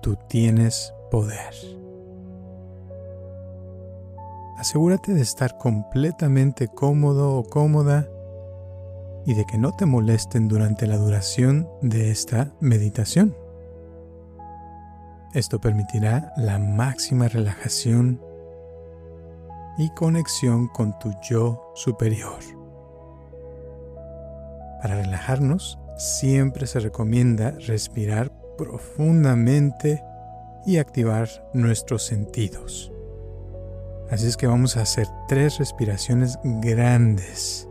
Tú tienes poder. Asegúrate de estar completamente cómodo o cómoda y de que no te molesten durante la duración de esta meditación. Esto permitirá la máxima relajación y conexión con tu yo superior. Para relajarnos, siempre se recomienda respirar profundamente y activar nuestros sentidos. Así es que vamos a hacer tres respiraciones grandes,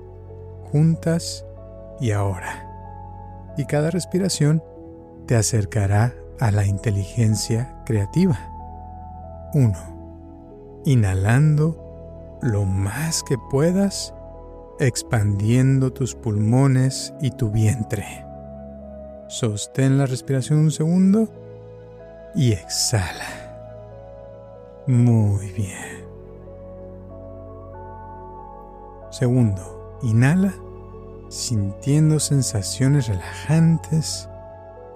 juntas y ahora. Y cada respiración te acercará a la inteligencia creativa. 1. Inhalando lo más que puedas, expandiendo tus pulmones y tu vientre. Sostén la respiración un segundo y exhala. Muy bien. Segundo, inhala sintiendo sensaciones relajantes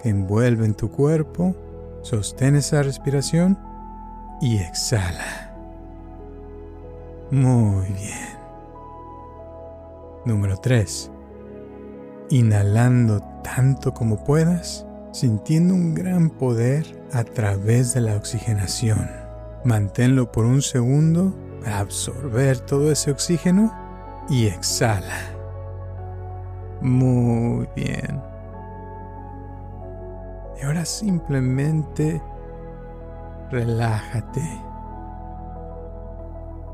que envuelven tu cuerpo. Sostén esa respiración y exhala. Muy bien. Número 3. Inhalando tanto como puedas, sintiendo un gran poder a través de la oxigenación. Manténlo por un segundo para absorber todo ese oxígeno y exhala. Muy bien. Y ahora simplemente relájate,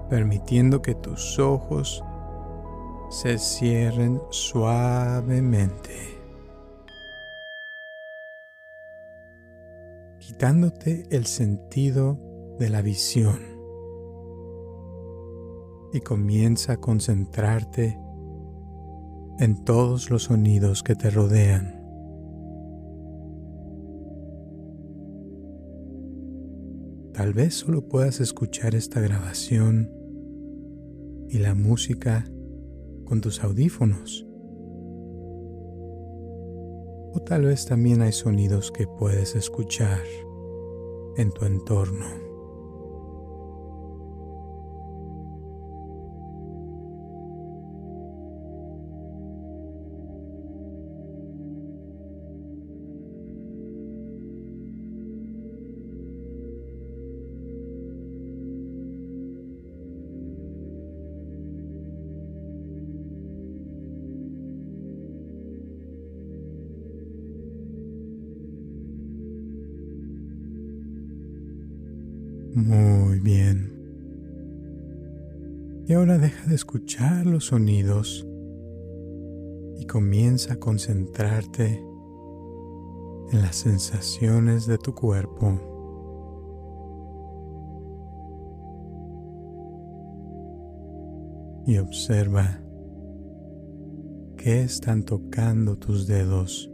permitiendo que tus ojos se cierren suavemente. quitándote el sentido de la visión y comienza a concentrarte en todos los sonidos que te rodean. Tal vez solo puedas escuchar esta grabación y la música con tus audífonos. O tal vez también hay sonidos que puedes escuchar en tu entorno. Bien. Y ahora deja de escuchar los sonidos y comienza a concentrarte en las sensaciones de tu cuerpo. Y observa qué están tocando tus dedos.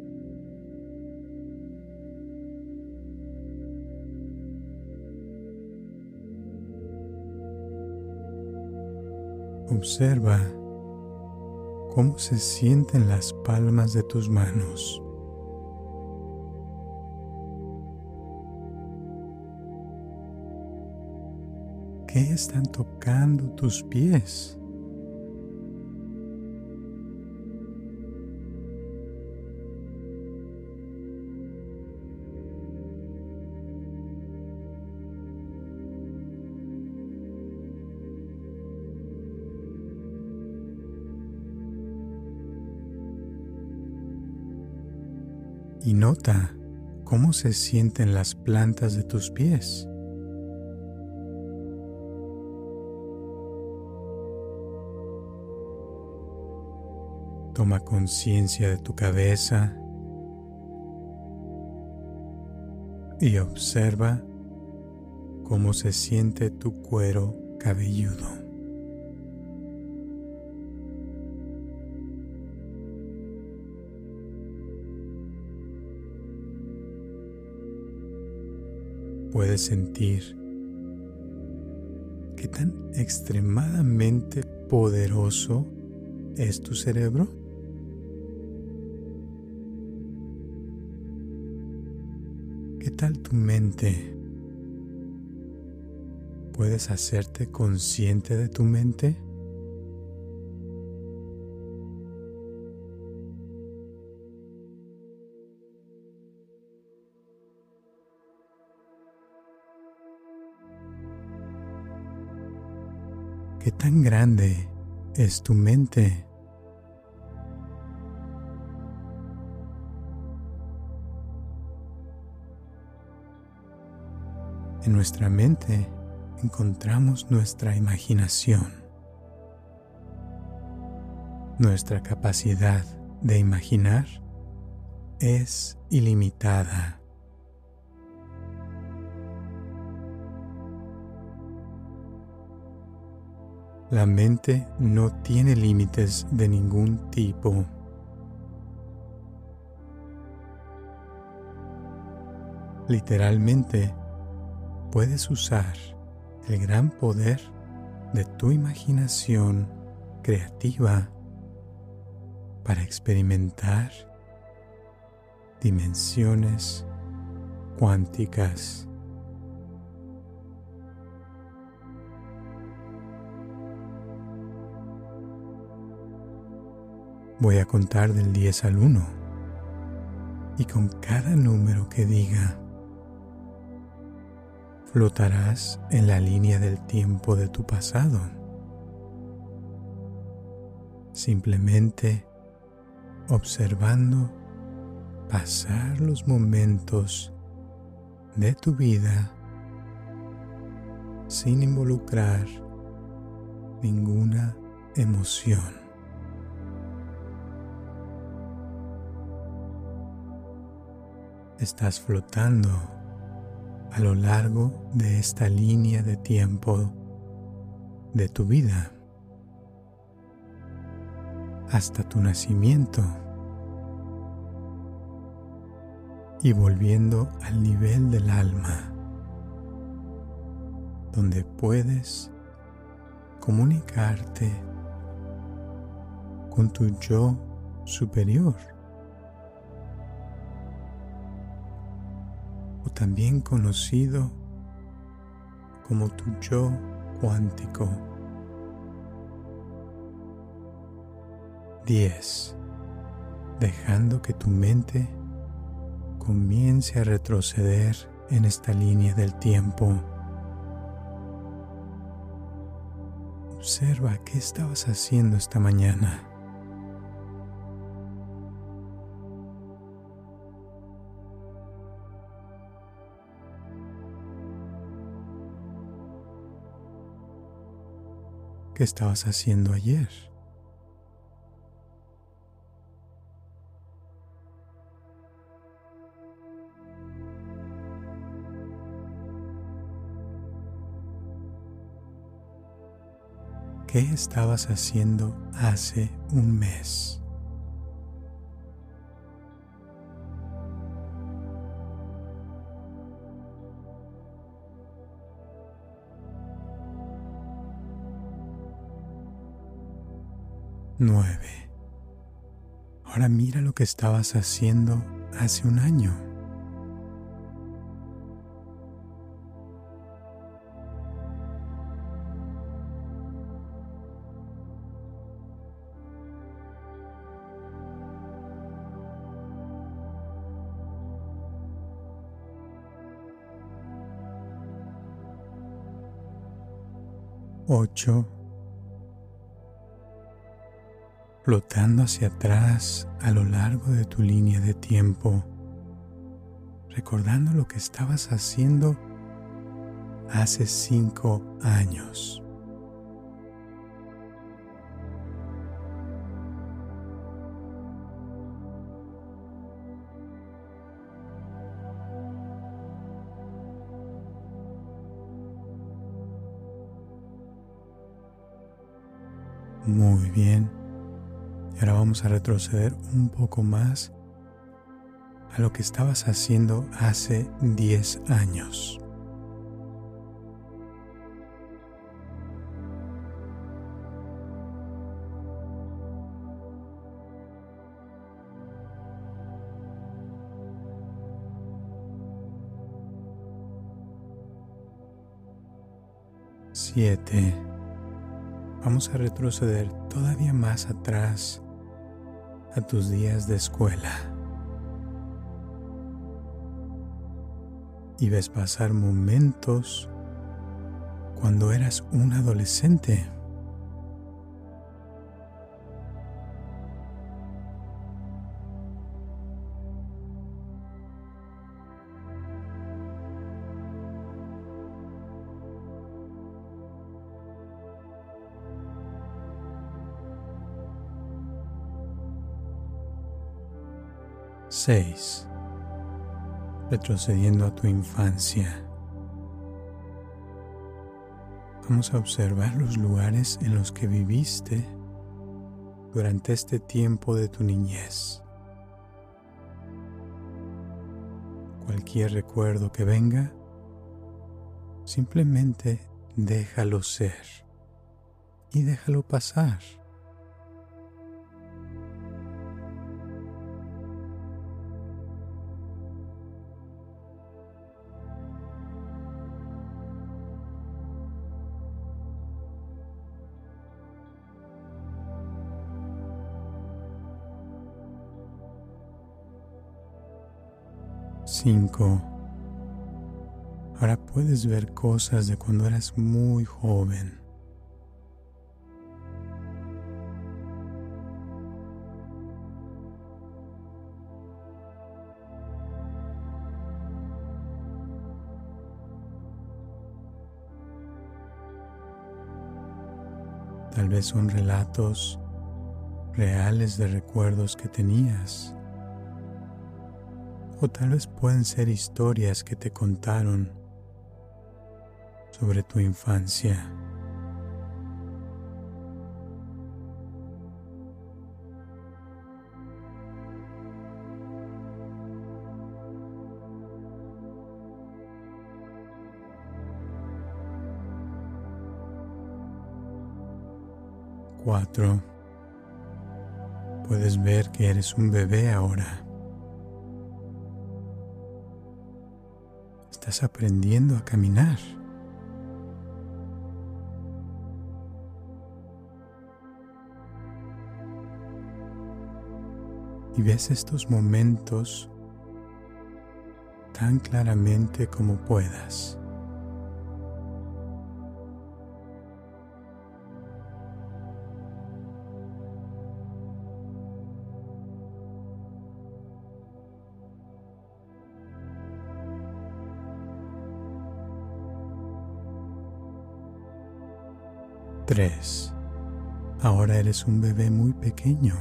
Observa cómo se sienten las palmas de tus manos. ¿Qué están tocando tus pies? Nota cómo se sienten las plantas de tus pies. Toma conciencia de tu cabeza y observa cómo se siente tu cuero cabelludo. Puedes sentir qué tan extremadamente poderoso es tu cerebro. ¿Qué tal tu mente? ¿Puedes hacerte consciente de tu mente? ¿Qué tan grande es tu mente? En nuestra mente encontramos nuestra imaginación. Nuestra capacidad de imaginar es ilimitada. La mente no tiene límites de ningún tipo. Literalmente, puedes usar el gran poder de tu imaginación creativa para experimentar dimensiones cuánticas. Voy a contar del 10 al 1 y con cada número que diga flotarás en la línea del tiempo de tu pasado. Simplemente observando pasar los momentos de tu vida sin involucrar ninguna emoción. Estás flotando a lo largo de esta línea de tiempo de tu vida hasta tu nacimiento. Y volviendo al nivel del alma donde puedes comunicarte con tu yo superior también conocido como tu yo cuántico. 10. Dejando que tu mente comience a retroceder en esta línea del tiempo. Observa qué estabas haciendo esta mañana. ¿Qué estabas haciendo ayer? ¿Qué estabas haciendo hace un mes? 9. Ahora mira lo que estabas haciendo hace un año. Ocho flotando hacia atrás a lo largo de tu línea de tiempo, recordando lo que estabas haciendo hace cinco años. Muy bien. Ahora vamos a retroceder un poco más a lo que estabas haciendo hace 10 años. Siete. Vamos a retroceder todavía más atrás a tus días de escuela. Y ves pasar momentos cuando eras un adolescente. 6. Retrocediendo a tu infancia. Vamos a observar los lugares en los que viviste durante este tiempo de tu niñez. Cualquier recuerdo que venga, simplemente déjalo ser y déjalo pasar. Ahora puedes ver cosas de cuando eras muy joven. Tal vez son relatos reales de recuerdos que tenías. O tal vez pueden ser historias que te contaron sobre tu infancia. Cuatro. Puedes ver que eres un bebé ahora. Estás aprendiendo a caminar. Y ves estos momentos tan claramente como puedas. Ahora eres un bebé muy pequeño,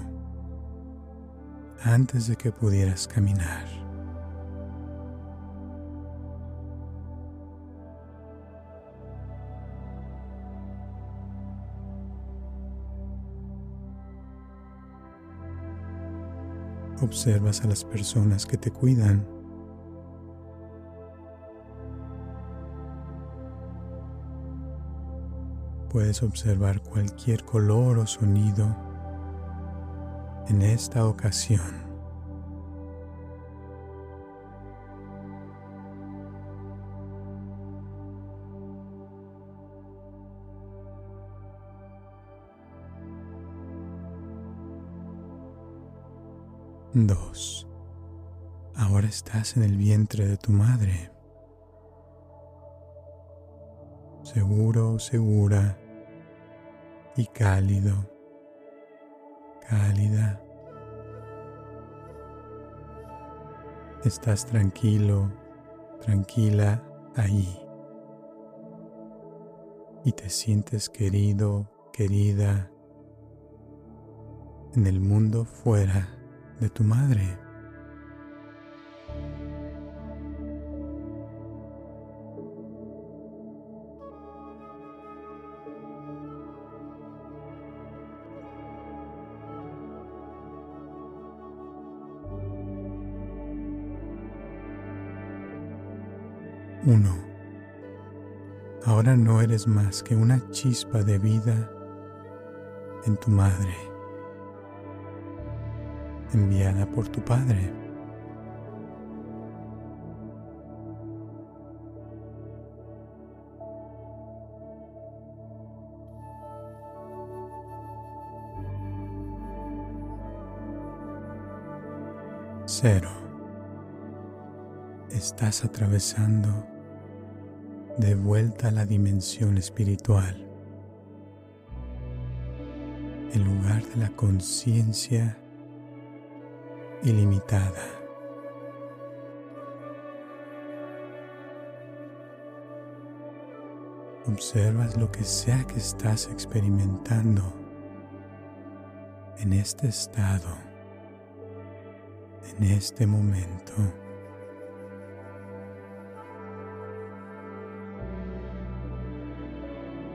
antes de que pudieras caminar. Observas a las personas que te cuidan puedes observar cualquier color o sonido en esta ocasión. Dos. Ahora estás en el vientre de tu madre. Seguro, segura y cálido, cálida. Estás tranquilo, tranquila ahí. Y te sientes querido, querida en el mundo fuera de tu madre. 1. Ahora no eres más que una chispa de vida en tu madre, enviada por tu padre. Cero. Estás atravesando de vuelta a la dimensión espiritual, el lugar de la conciencia ilimitada. Observas lo que sea que estás experimentando en este estado, en este momento.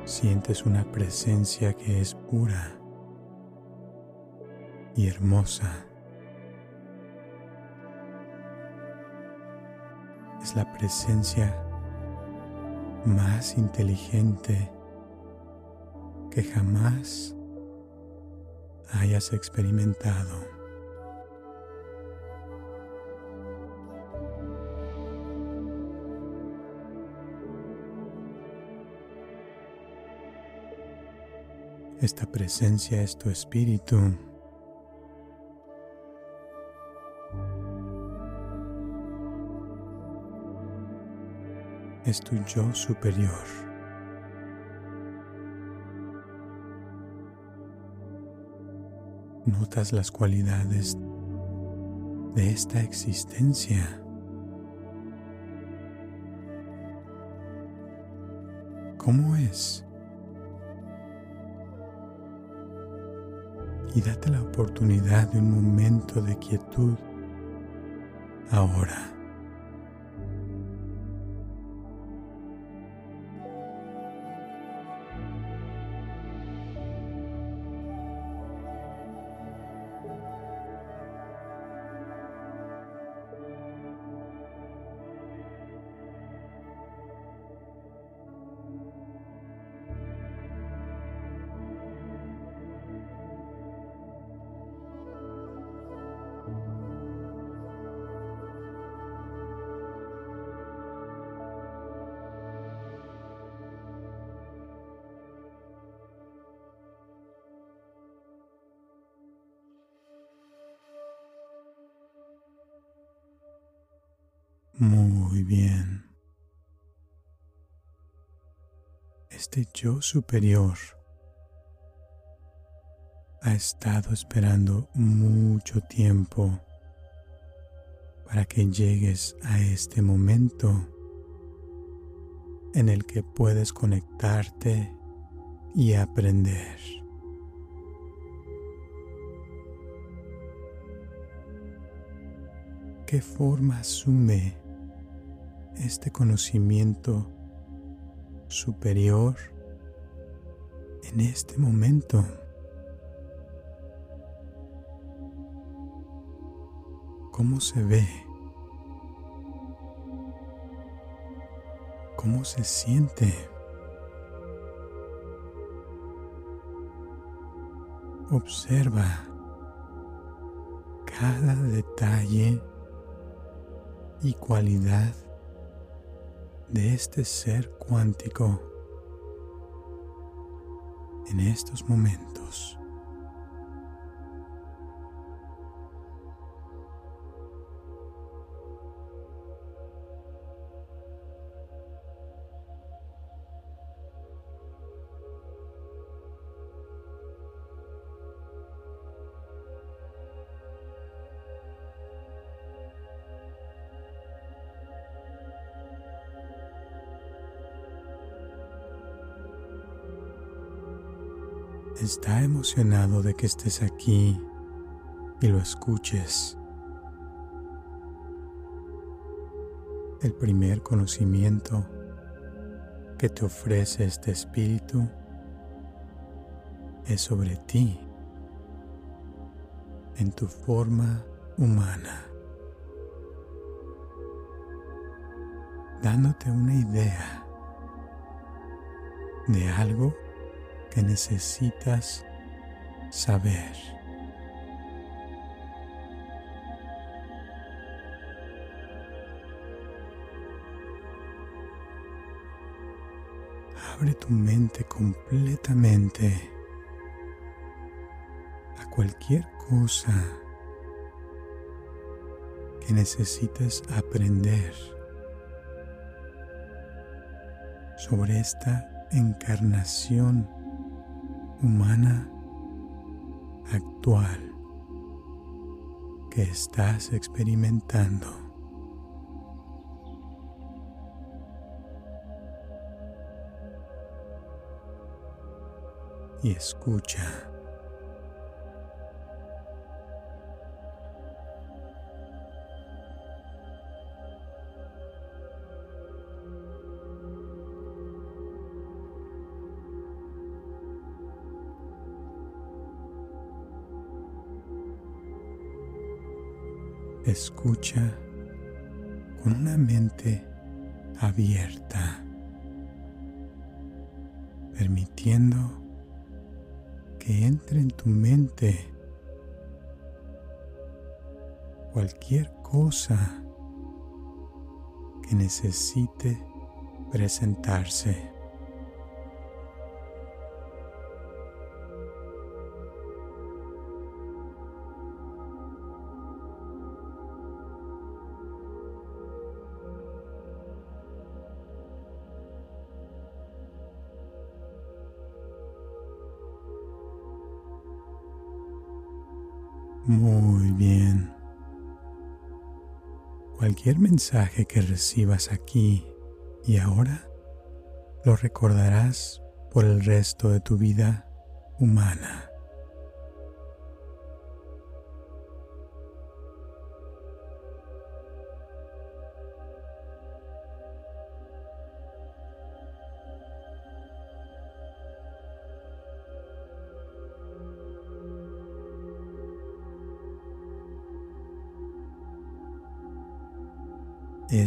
Sientes una presencia que es pura y hermosa. Es la presencia más inteligente que jamás hayas experimentado. Esta presencia es tu espíritu. Es tu yo superior. Notas las cualidades de esta existencia. ¿Cómo es? Y date la oportunidad de un momento de quietud ahora. Este yo superior ha estado esperando mucho tiempo para que llegues a este momento en el que puedes conectarte y aprender. ¿Qué forma asume este conocimiento superior en este momento. ¿Cómo se ve? ¿Cómo se siente? Observa cada detalle y cualidad de este ser cuántico en estos momentos. Está emocionado de que estés aquí y lo escuches. El primer conocimiento que te ofrece este espíritu es sobre ti, en tu forma humana. dándote una idea de algo que necesitas saber. Abre tu mente completamente a cualquier cosa que necesites aprender sobre esta encarnación humana actual que estás experimentando. Y escucha. Escucha con una mente abierta, permitiendo que entre en tu mente cualquier cosa que necesite presentarse. Cualquier mensaje que recibas aquí y ahora lo recordarás por el resto de tu vida humana.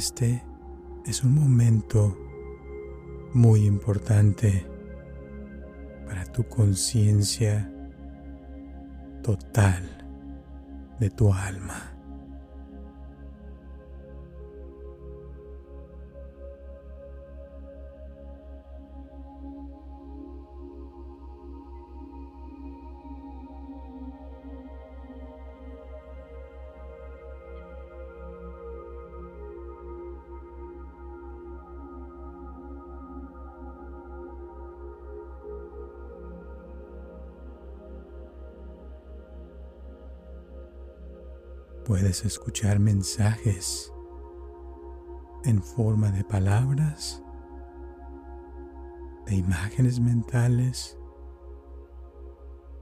Este es un momento muy importante para tu conciencia total de tu alma. Puedes escuchar mensajes en forma de palabras, de imágenes mentales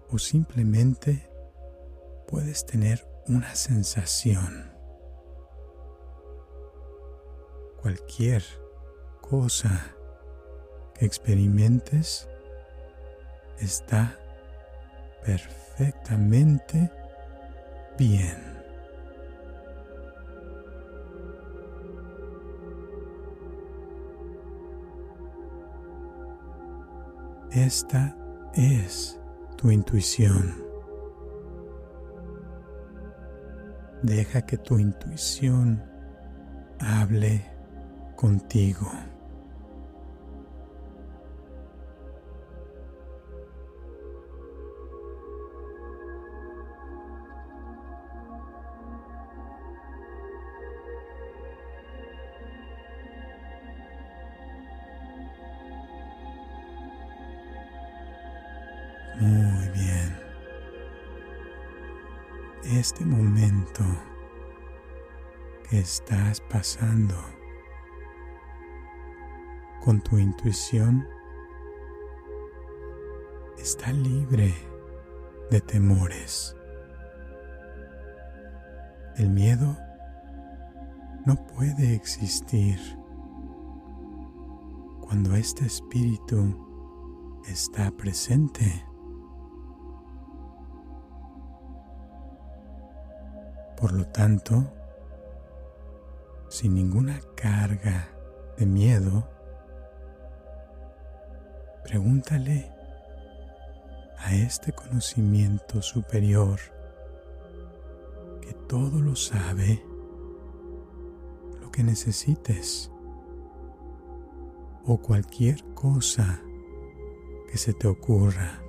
o simplemente puedes tener una sensación. Cualquier cosa que experimentes está perfectamente bien. Esta es tu intuición. Deja que tu intuición hable contigo. Muy bien. Este momento que estás pasando con tu intuición está libre de temores. El miedo no puede existir cuando este espíritu está presente. Por lo tanto, sin ninguna carga de miedo, pregúntale a este conocimiento superior que todo lo sabe, lo que necesites o cualquier cosa que se te ocurra.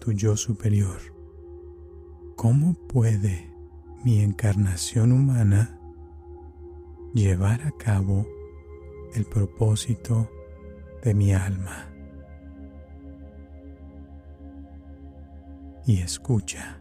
Tu yo superior, ¿cómo puede mi encarnación humana llevar a cabo el propósito de mi alma? Y escucha.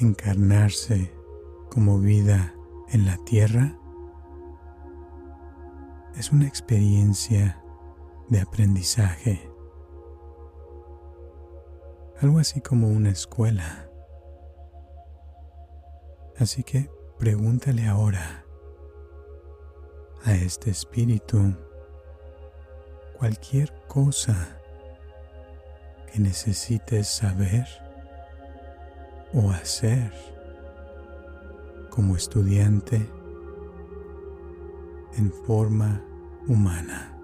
Encarnarse como vida en la tierra es una experiencia de aprendizaje, algo así como una escuela. Así que pregúntale ahora a este espíritu cualquier cosa que necesites saber o hacer como estudiante en forma humana.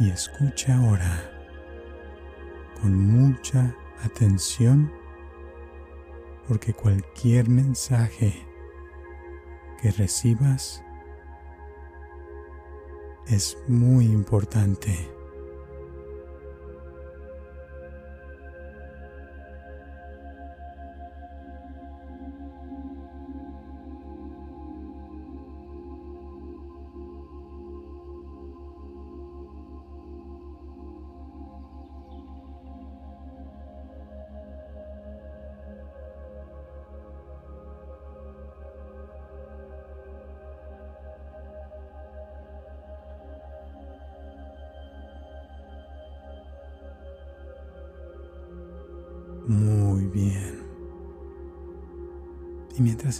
Y escucha ahora con mucha atención porque cualquier mensaje que recibas es muy importante.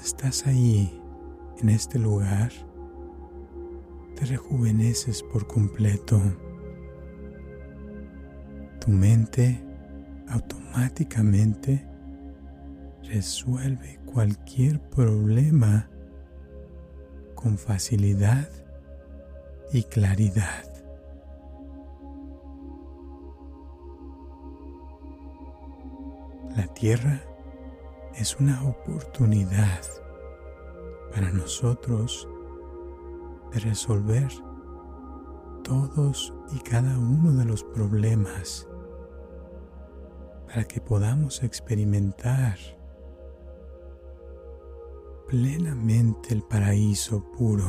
Estás ahí, en este lugar, te rejuveneces por completo. Tu mente automáticamente resuelve cualquier problema con facilidad y claridad. La tierra es una oportunidad para nosotros de resolver todos y cada uno de los problemas para que podamos experimentar plenamente el paraíso puro.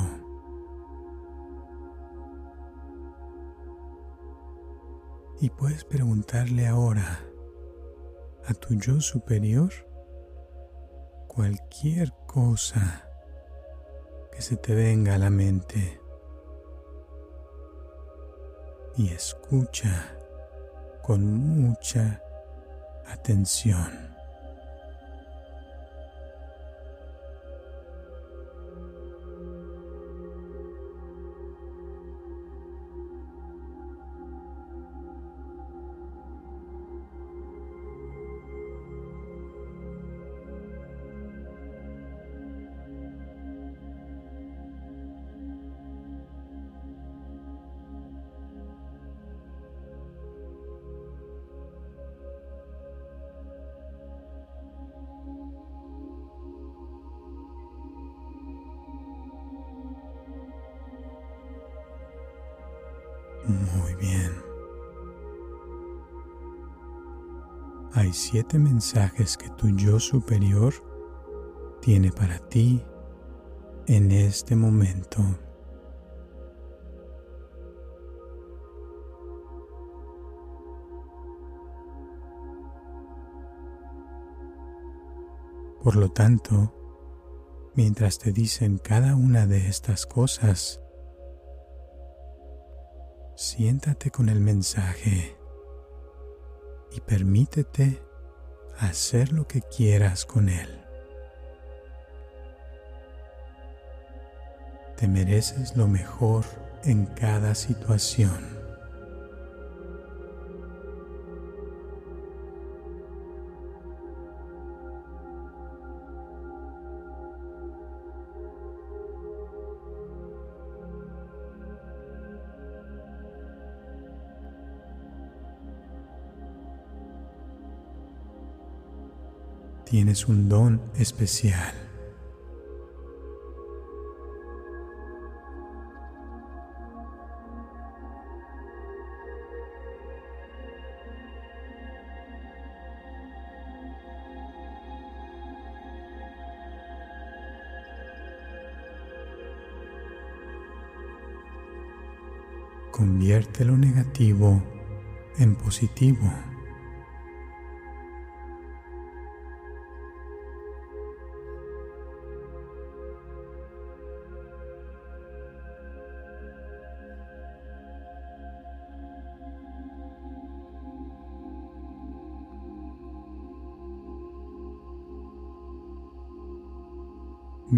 Y puedes preguntarle ahora, a tu yo superior cualquier cosa que se te venga a la mente y escucha con mucha atención. Muy bien. Hay siete mensajes que tu yo superior tiene para ti en este momento. Por lo tanto, mientras te dicen cada una de estas cosas, siéntate con el mensaje y permítete hacer lo que quieras con él. Te mereces lo mejor en cada situación. Tienes un don especial. Convierte lo negativo en positivo.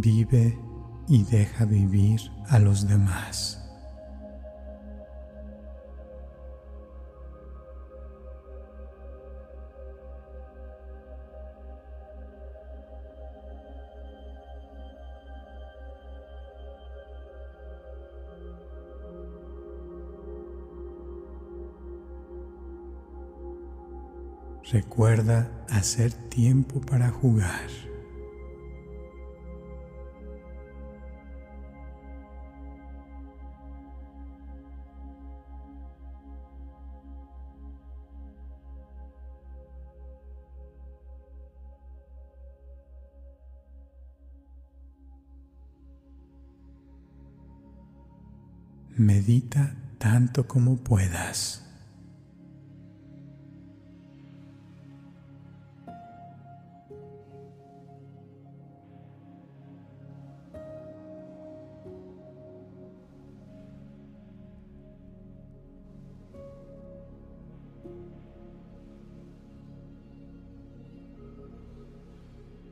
Vive y deja vivir a los demás. Recuerda hacer tiempo para jugar. Medita tanto como puedas.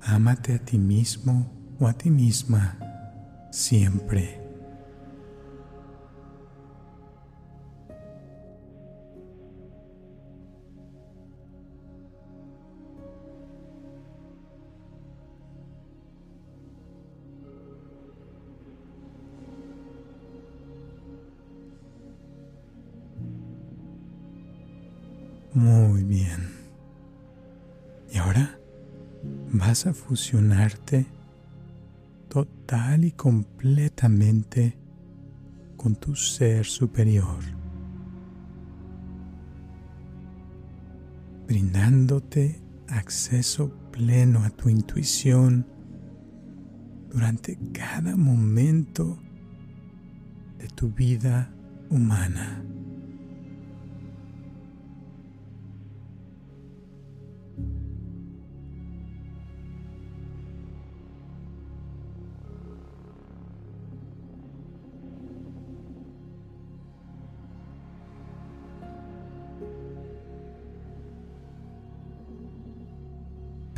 Ámate a ti mismo o a ti misma siempre. Ahora vas a fusionarte total y completamente con tu ser superior, brindándote acceso pleno a tu intuición durante cada momento de tu vida humana.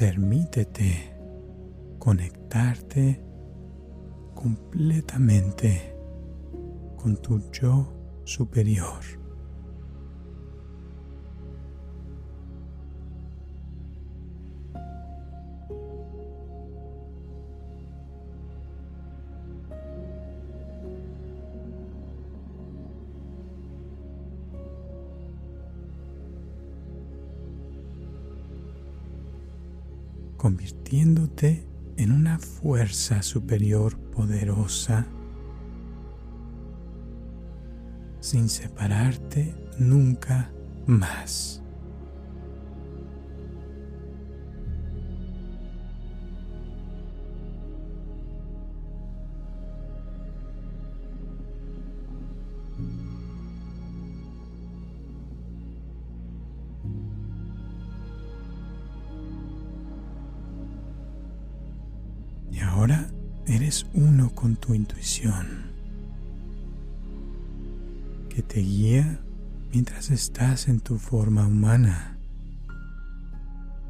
Permítete conectarte completamente con tu yo superior. Superior poderosa, sin separarte nunca más. Estás en tu forma humana,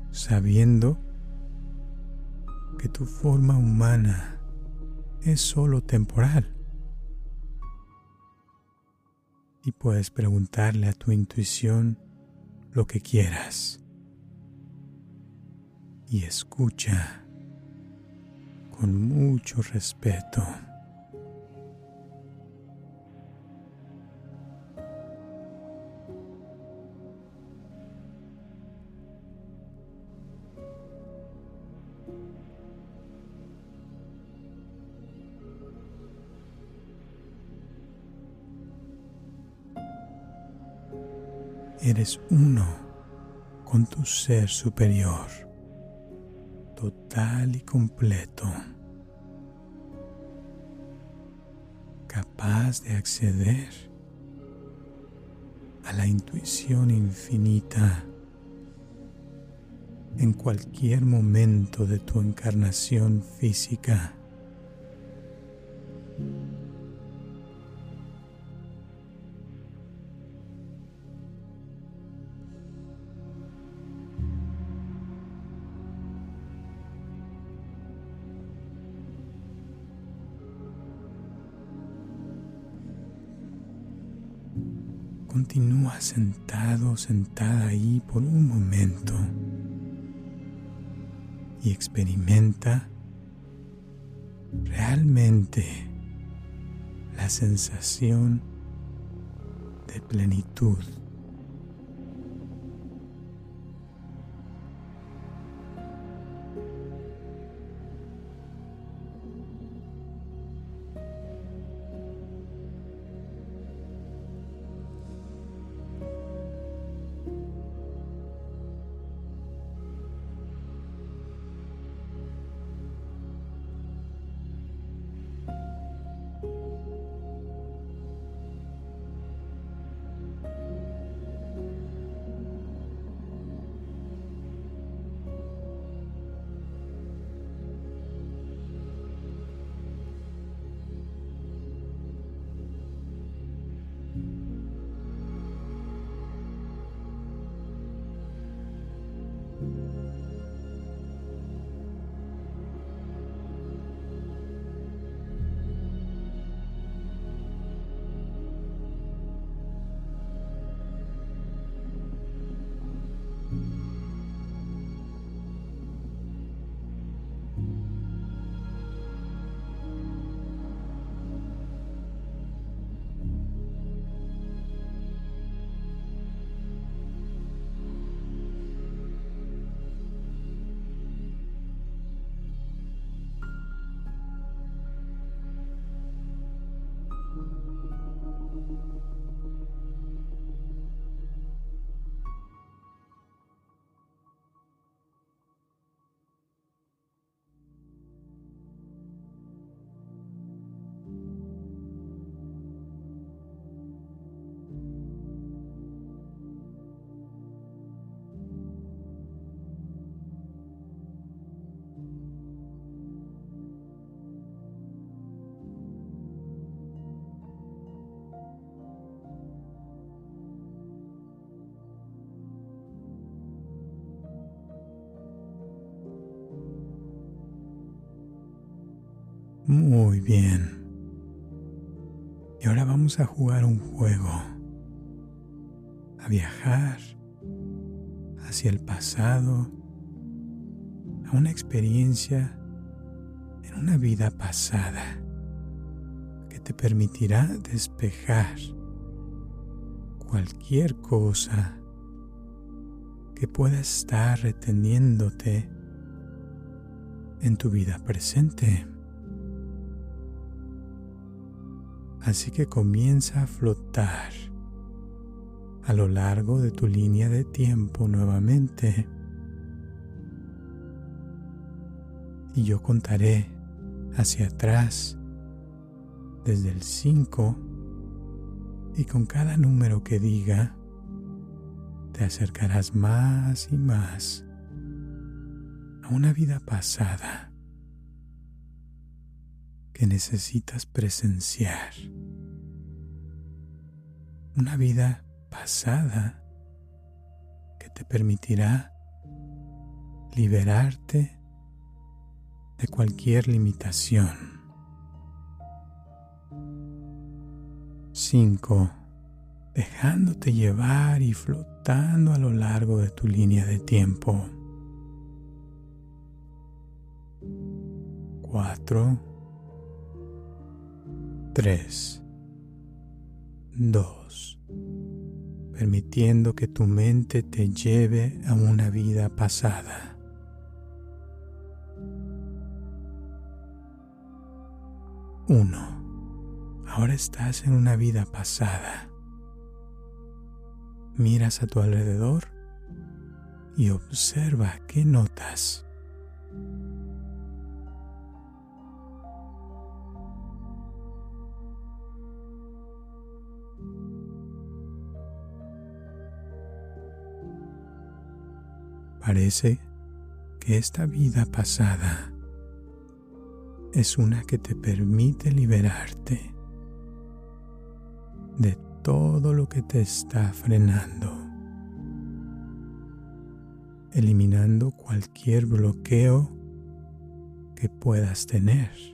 sabiendo que tu forma humana es solo temporal. Y puedes preguntarle a tu intuición lo que quieras. Y escucha con mucho respeto. Eres uno con tu ser superior, total y completo, capaz de acceder a la intuición infinita en cualquier momento de tu encarnación física. Continúa sentado, sentada ahí por un momento y experimenta realmente la sensación de plenitud. Muy bien. Y ahora vamos a jugar un juego. A viajar hacia el pasado. A una experiencia en una vida pasada que te permitirá despejar cualquier cosa que pueda estar reteniéndote en tu vida presente. Así que comienza a flotar a lo largo de tu línea de tiempo nuevamente. Y yo contaré hacia atrás desde el 5 y con cada número que diga te acercarás más y más a una vida pasada que necesitas presenciar. Una vida pasada que te permitirá liberarte de cualquier limitación. 5. Dejándote llevar y flotando a lo largo de tu línea de tiempo. 4. 3. 2 permitiendo que tu mente te lleve a una vida pasada. Uno. Ahora estás en una vida pasada. Miras a tu alrededor y observa qué notas. Parece que esta vida pasada es una que te permite liberarte de todo lo que te está frenando, eliminando cualquier bloqueo que puedas tener.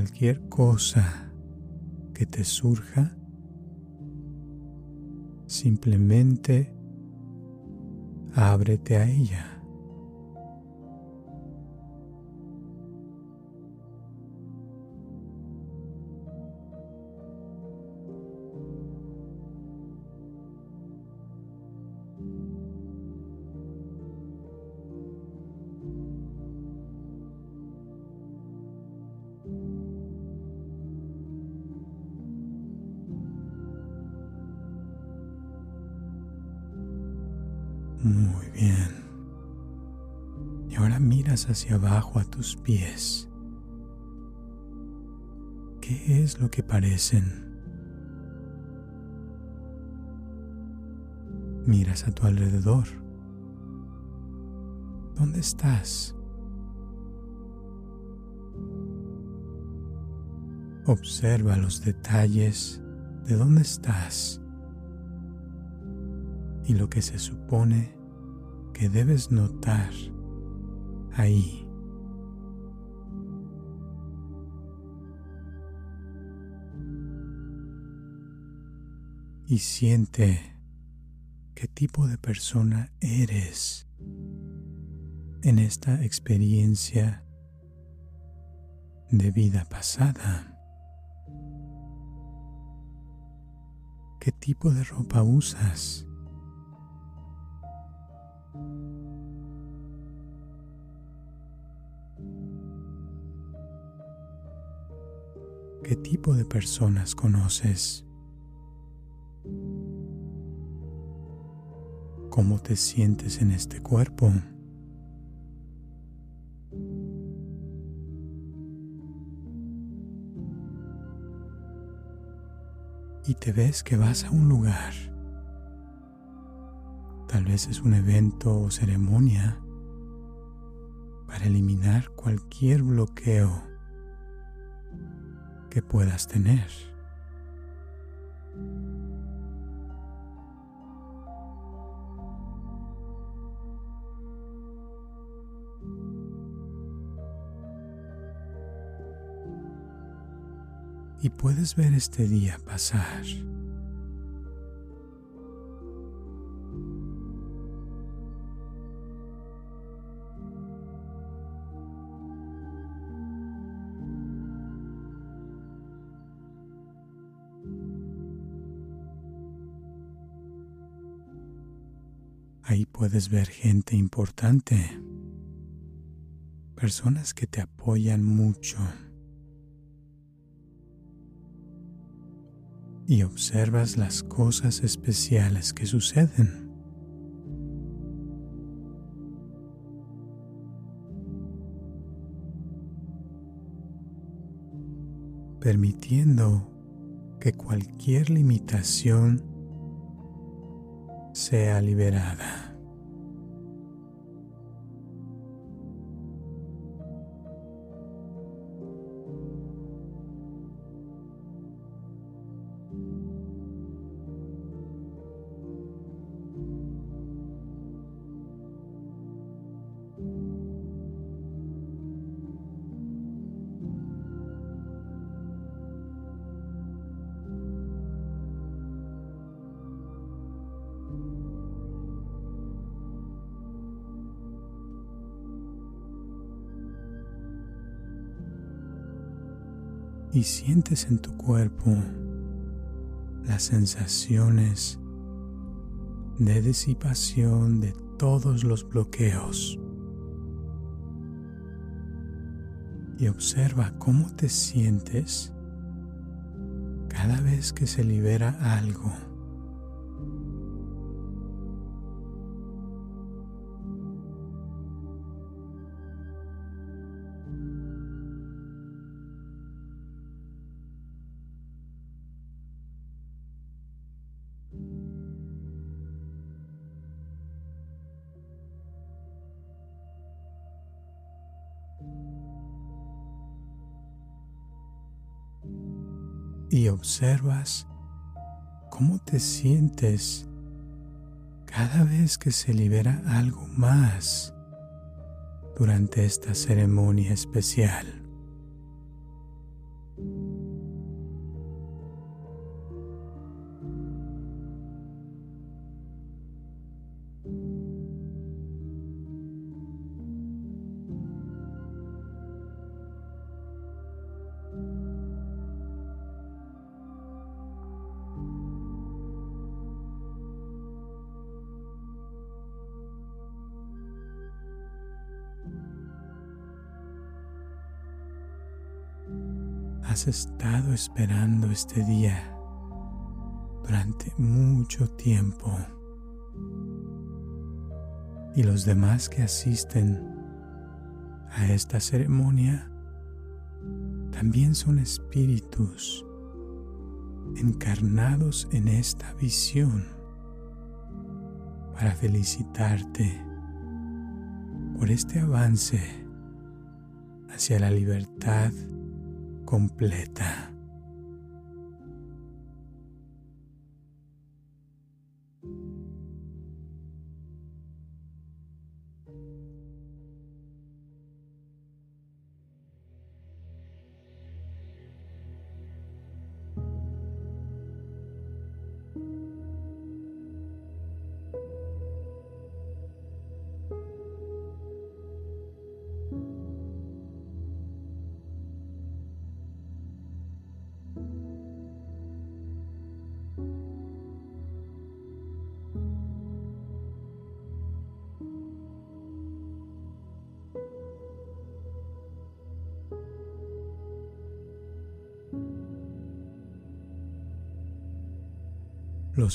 Cualquier cosa que te surja, simplemente ábrete a ella. Hacia abajo a tus pies. ¿Qué es lo que parecen? Miras a tu alrededor. ¿Dónde estás? Observa los detalles de dónde estás y lo que se supone que debes notar ahí. Y siente qué tipo de persona eres en esta experiencia de vida pasada. ¿Qué tipo de ropa usas? ¿Qué tipo de personas conoces? ¿Cómo te sientes en este cuerpo? Y te ves que vas a un lugar. Tal vez es un evento o ceremonia para eliminar cualquier bloqueo que puedas tener. Y puedes ver este día pasar. Puedes ver gente importante, personas que te apoyan mucho. Y observas las cosas especiales que suceden. permitiendo que cualquier limitación sea liberada. Y sientes en tu cuerpo las sensaciones de disipación de todos los bloqueos. Y observa cómo te sientes cada vez que se libera algo. Y observas cómo te sientes cada vez que se libera algo más durante esta ceremonia especial. Has estado esperando este día durante mucho tiempo. Y los demás que asisten a esta ceremonia también son espíritus encarnados en esta visión para felicitarte por este avance hacia la libertad completa.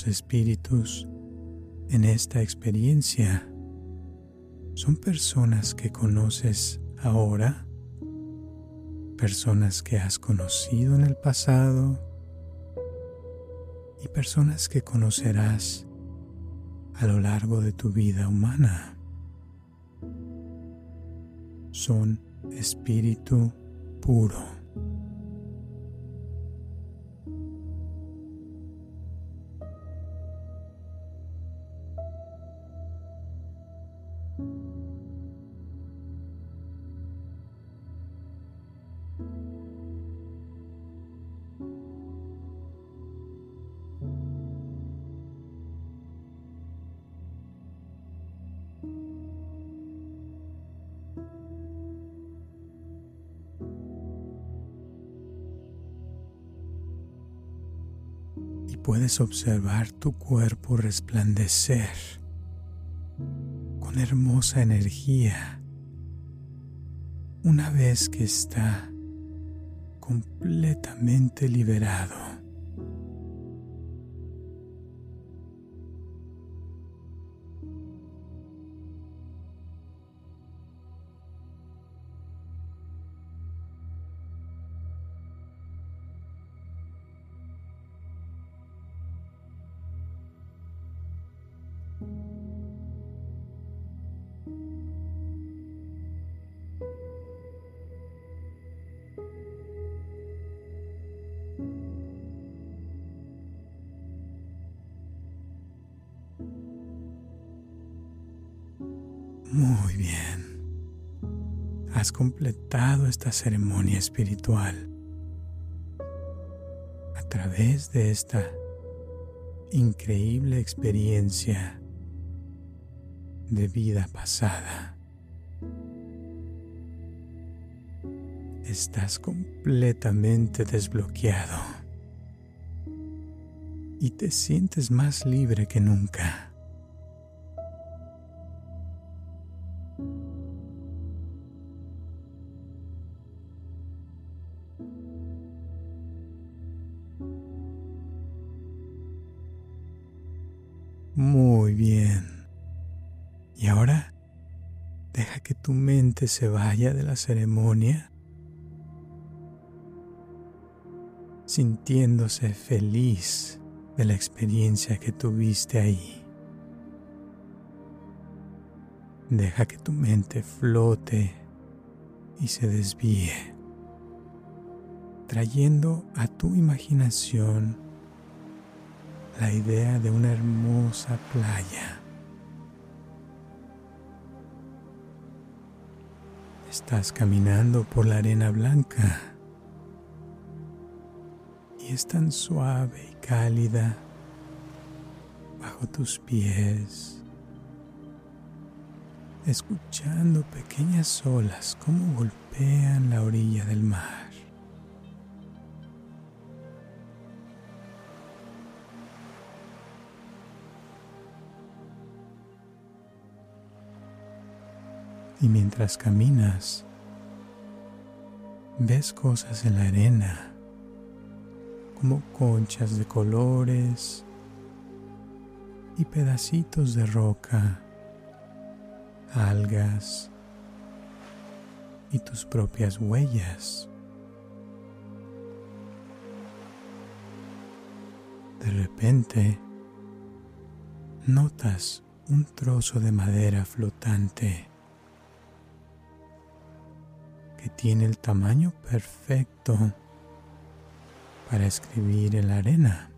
Espíritus en esta experiencia son personas que conoces ahora, personas que has conocido en el pasado y personas que conocerás a lo largo de tu vida humana. Son espíritu puro. Puedes observar tu cuerpo resplandecer una hermosa energía una vez que está completamente liberado. Completado esta ceremonia espiritual a través de esta increíble experiencia de vida pasada. Estás completamente desbloqueado y te sientes más libre que nunca. Se vaya de la ceremonia sintiéndose feliz de la experiencia que tuviste ahí. Deja que tu mente flote y se desvíe, trayendo a tu imaginación la idea de una hermosa playa. Estás caminando por la arena blanca y es tan suave y cálida bajo tus pies, escuchando pequeñas olas como golpean la orilla del mar. Y mientras caminas, ves cosas en la arena, como conchas de colores y pedacitos de roca, algas y tus propias huellas. De repente, notas un trozo de madera flotante tiene el tamaño perfecto para escribir en la arena.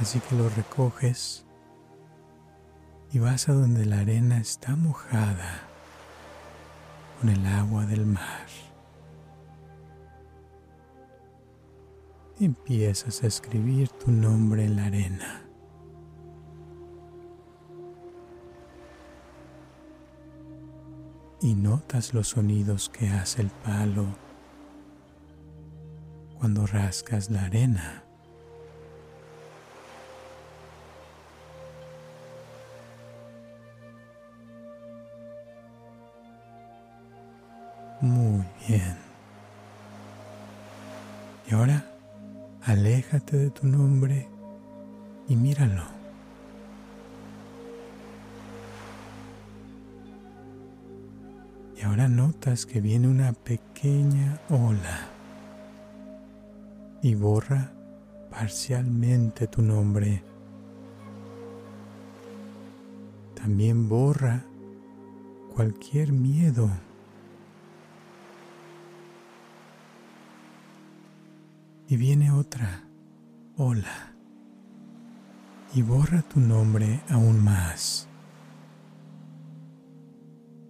Así que lo recoges y vas a donde la arena está mojada con el agua del mar. Empiezas a escribir tu nombre en la arena. Y notas los sonidos que hace el palo cuando rascas la arena. Muy bien. Y ahora aléjate de tu nombre y míralo. Ahora notas que viene una pequeña ola y borra parcialmente tu nombre. También borra cualquier miedo. Y viene otra ola y borra tu nombre aún más,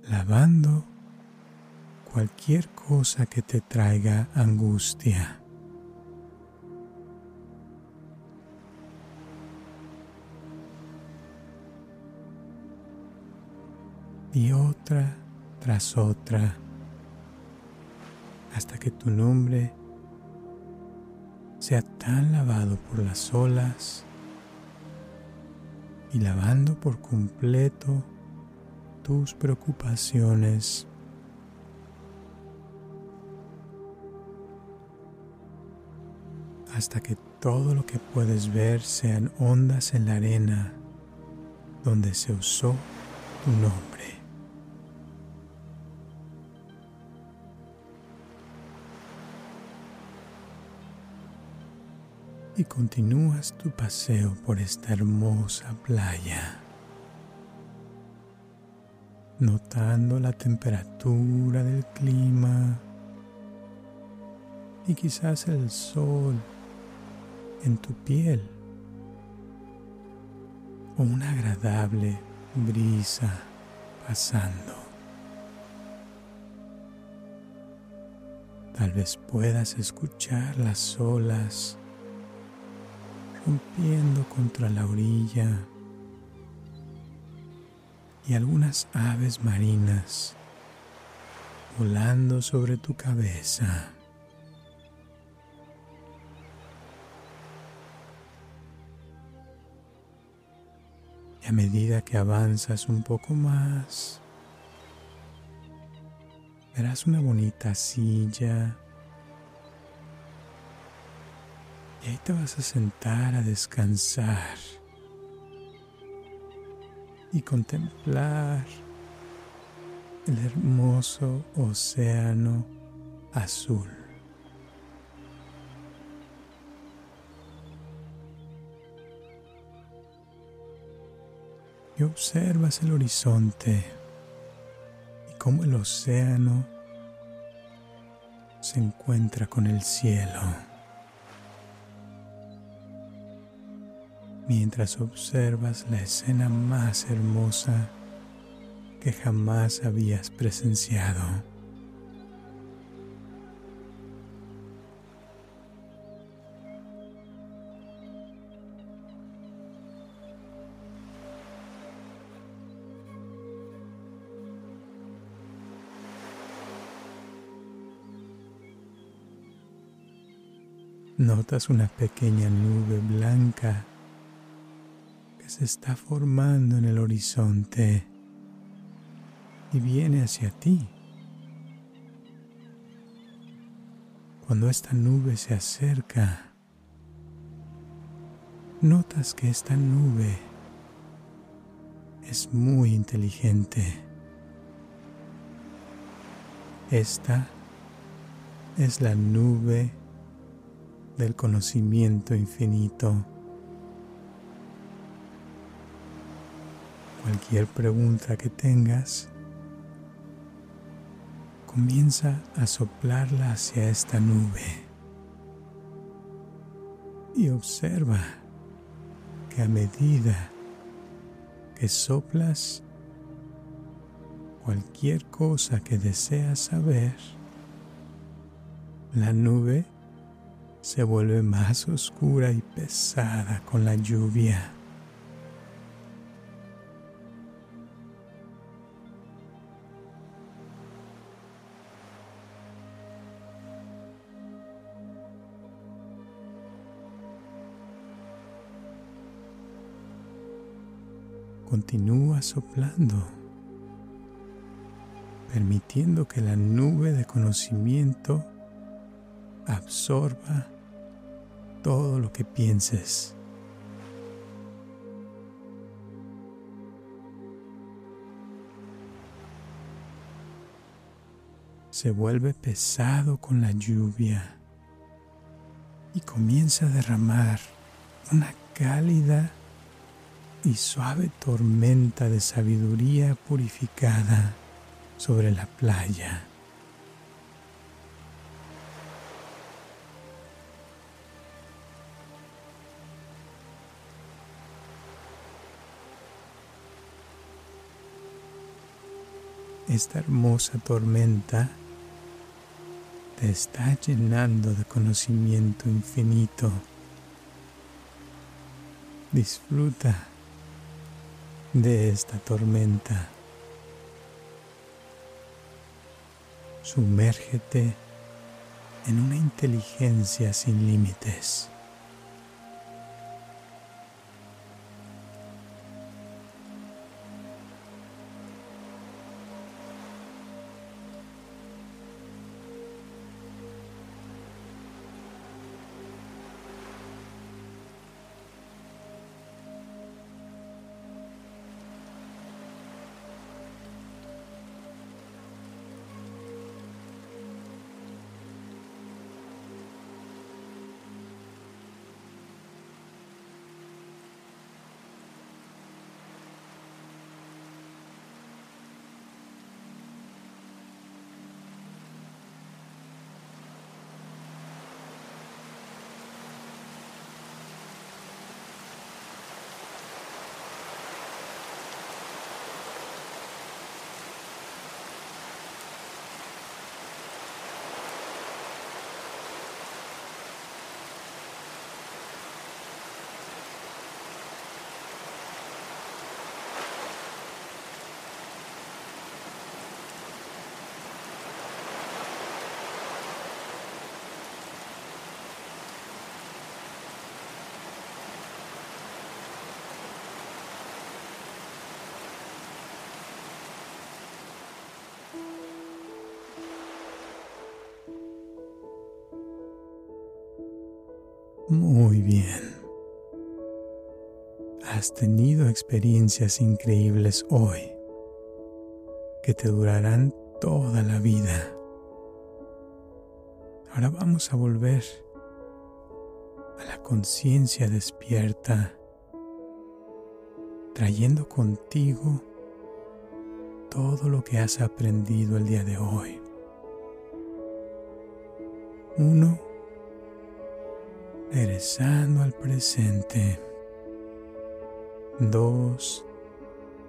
lavando cualquier cosa que te traiga angustia. Y otra tras otra, hasta que tu nombre sea tan lavado por las olas y lavando por completo tus preocupaciones. Hasta que todo lo que puedes ver sean ondas en la arena donde se usó tu nombre. Y continúas tu paseo por esta hermosa playa, notando la temperatura del clima y quizás el sol en tu piel o una agradable brisa pasando. Tal vez puedas escuchar las olas rompiendo contra la orilla y algunas aves marinas volando sobre tu cabeza. Y a medida que avanzas un poco más, verás una bonita silla. Y ahí te vas a sentar a descansar y contemplar el hermoso océano azul. Y observas el horizonte y cómo el océano se encuentra con el cielo. Mientras observas la escena más hermosa que jamás habías presenciado. Notas una pequeña nube blanca que se está formando en el horizonte y viene hacia ti. Cuando esta nube se acerca, notas que esta nube es muy inteligente. Esta es la nube del conocimiento infinito. Cualquier pregunta que tengas, comienza a soplarla hacia esta nube y observa que a medida que soplas cualquier cosa que deseas saber, la nube se vuelve más oscura y pesada con la lluvia. Continúa soplando, permitiendo que la nube de conocimiento absorba todo lo que pienses. Se vuelve pesado con la lluvia y comienza a derramar una cálida y suave tormenta de sabiduría purificada sobre la playa. Esta hermosa tormenta te está llenando de conocimiento infinito. Disfruta de esta tormenta. Sumérgete en una inteligencia sin límites. Muy bien. Has tenido experiencias increíbles hoy que te durarán toda la vida. Ahora vamos a volver a la conciencia despierta, trayendo contigo todo lo que has aprendido el día de hoy. Uno, regresando al presente. Dos,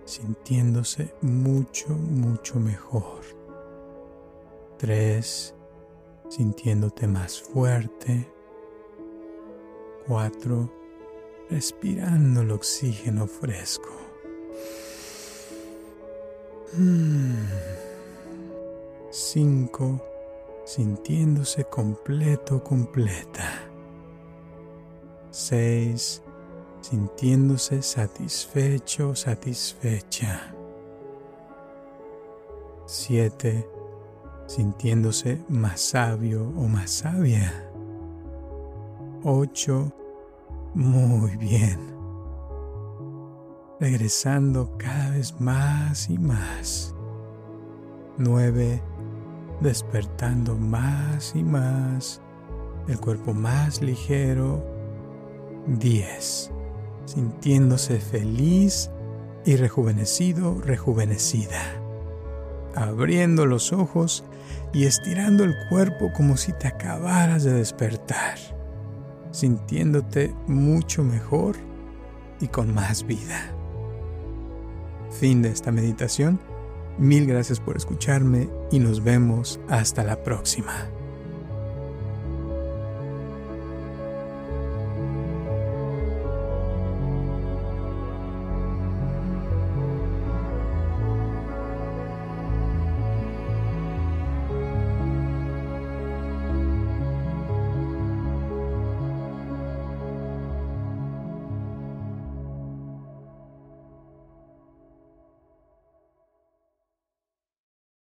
sintiéndose mucho, mucho mejor. Tres, sintiéndote más fuerte. Cuatro, respirando el oxígeno fresco. Mm. Cinco, sintiéndose completo, completa. Seis, sintiéndose satisfecho, satisfecha. Siete, sintiéndose más sabio o más sabia. Ocho, muy bien. Regresando cada vez más y más. Nueve, despertando más y más, el cuerpo más ligero. Diez, sintiéndose feliz y rejuvenecido, rejuvenecida, abriendo los ojos y estirando el cuerpo como si te acabaras de despertar, sintiéndote mucho mejor y con más vida. Fin de esta meditación. Mil gracias por escucharme y nos vemos hasta la próxima.